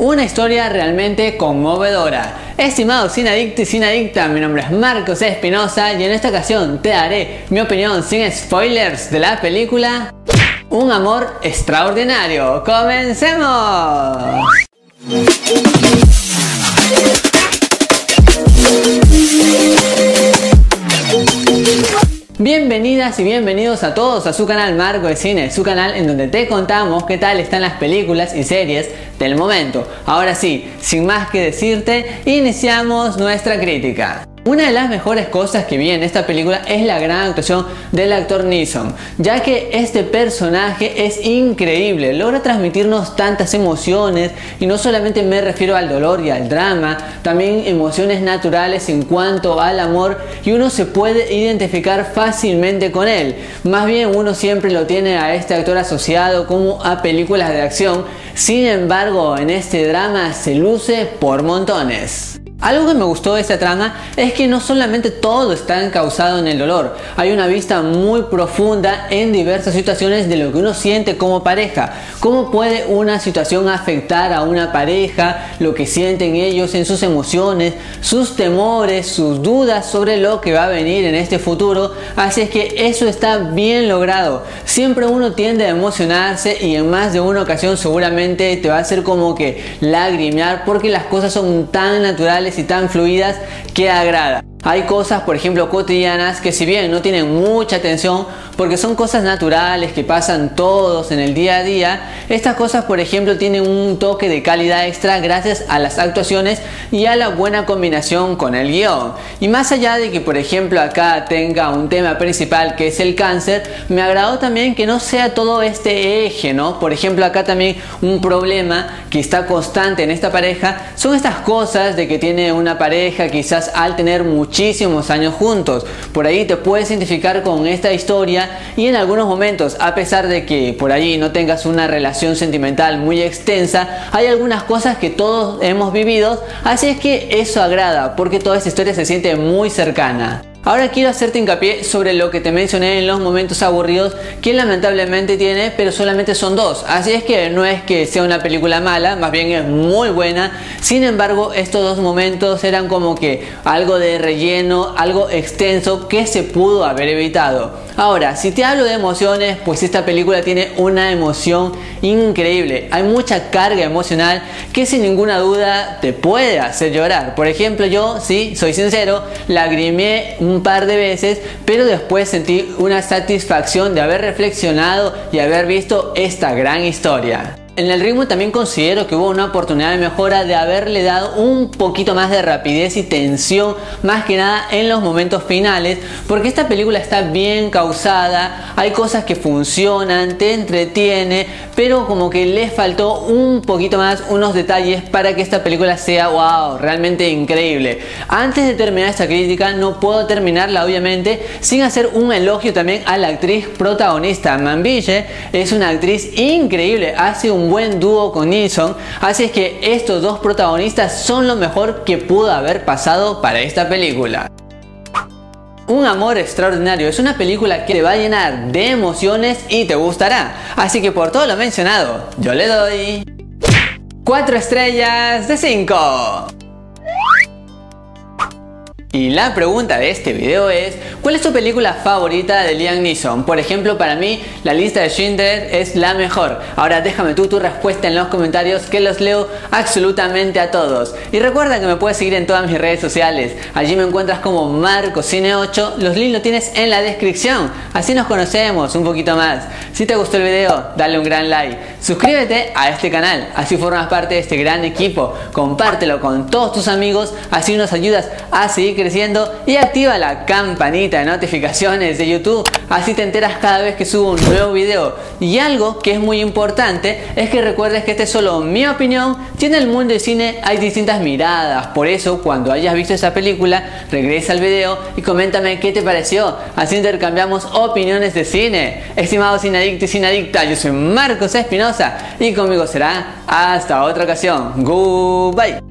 Una historia realmente conmovedora. Estimado sin adicto y sin adicta, mi nombre es Marcos Espinosa y en esta ocasión te daré mi opinión sin spoilers de la película Un amor extraordinario. ¡Comencemos! Bienvenidas y bienvenidos a todos a su canal Marco de Cine, su canal en donde te contamos qué tal están las películas y series del momento. Ahora sí, sin más que decirte, iniciamos nuestra crítica. Una de las mejores cosas que vi en esta película es la gran actuación del actor Neeson, ya que este personaje es increíble, logra transmitirnos tantas emociones y no solamente me refiero al dolor y al drama, también emociones naturales en cuanto al amor y uno se puede identificar fácilmente con él. Más bien uno siempre lo tiene a este actor asociado como a películas de acción, sin embargo en este drama se luce por montones. Algo que me gustó de esta trama es que no solamente todo está encausado en el dolor, hay una vista muy profunda en diversas situaciones de lo que uno siente como pareja, cómo puede una situación afectar a una pareja, lo que sienten ellos en sus emociones, sus temores, sus dudas sobre lo que va a venir en este futuro, así es que eso está bien logrado. Siempre uno tiende a emocionarse y en más de una ocasión seguramente te va a hacer como que lagrimear porque las cosas son tan naturales y tan fluidas que agrada. Hay cosas, por ejemplo, cotidianas que si bien no tienen mucha atención, porque son cosas naturales que pasan todos en el día a día, estas cosas, por ejemplo, tienen un toque de calidad extra gracias a las actuaciones y a la buena combinación con el guion. Y más allá de que, por ejemplo, acá tenga un tema principal que es el cáncer, me agradó también que no sea todo este eje, ¿no? Por ejemplo, acá también un problema que está constante en esta pareja son estas cosas de que tiene una pareja quizás al tener mucho muchísimos años juntos. Por ahí te puedes identificar con esta historia y en algunos momentos, a pesar de que por allí no tengas una relación sentimental muy extensa, hay algunas cosas que todos hemos vivido, así es que eso agrada porque toda esta historia se siente muy cercana. Ahora quiero hacerte hincapié sobre lo que te mencioné en los momentos aburridos que lamentablemente tiene, pero solamente son dos. Así es que no es que sea una película mala, más bien es muy buena. Sin embargo, estos dos momentos eran como que algo de relleno, algo extenso que se pudo haber evitado. Ahora, si te hablo de emociones, pues esta película tiene una emoción increíble. Hay mucha carga emocional que sin ninguna duda te puede hacer llorar. Por ejemplo, yo, sí, soy sincero, lagrimé un par de veces, pero después sentí una satisfacción de haber reflexionado y haber visto esta gran historia. En el ritmo también considero que hubo una oportunidad de mejora de haberle dado un poquito más de rapidez y tensión, más que nada en los momentos finales, porque esta película está bien causada, hay cosas que funcionan, te entretiene, pero como que le faltó un poquito más, unos detalles para que esta película sea wow, realmente increíble. Antes de terminar esta crítica, no puedo terminarla obviamente sin hacer un elogio también a la actriz protagonista. Manville es una actriz increíble, hace un buen dúo con Nilsson, así es que estos dos protagonistas son lo mejor que pudo haber pasado para esta película. Un amor extraordinario es una película que te va a llenar de emociones y te gustará. Así que por todo lo mencionado, yo le doy 4 estrellas de 5. Y la pregunta de este video es, ¿cuál es tu película favorita de Liam Neeson? Por ejemplo, para mí, la lista de Schindler es la mejor. Ahora déjame tú tu respuesta en los comentarios que los leo absolutamente a todos. Y recuerda que me puedes seguir en todas mis redes sociales. Allí me encuentras como MarcoCine8. Los links los tienes en la descripción. Así nos conocemos un poquito más. Si te gustó el video, dale un gran like. Suscríbete a este canal. Así formas parte de este gran equipo. Compártelo con todos tus amigos. Así nos ayudas a seguir creciendo y activa la campanita de notificaciones de YouTube, así te enteras cada vez que subo un nuevo video. Y algo que es muy importante es que recuerdes que esta es solo mi opinión, tiene el mundo del cine hay distintas miradas, por eso cuando hayas visto esa película, regresa al video y coméntame qué te pareció, así intercambiamos opiniones de cine. Estimados adicto y adicta yo soy Marcos Y conmigo será hasta otra ocasión. Goodbye.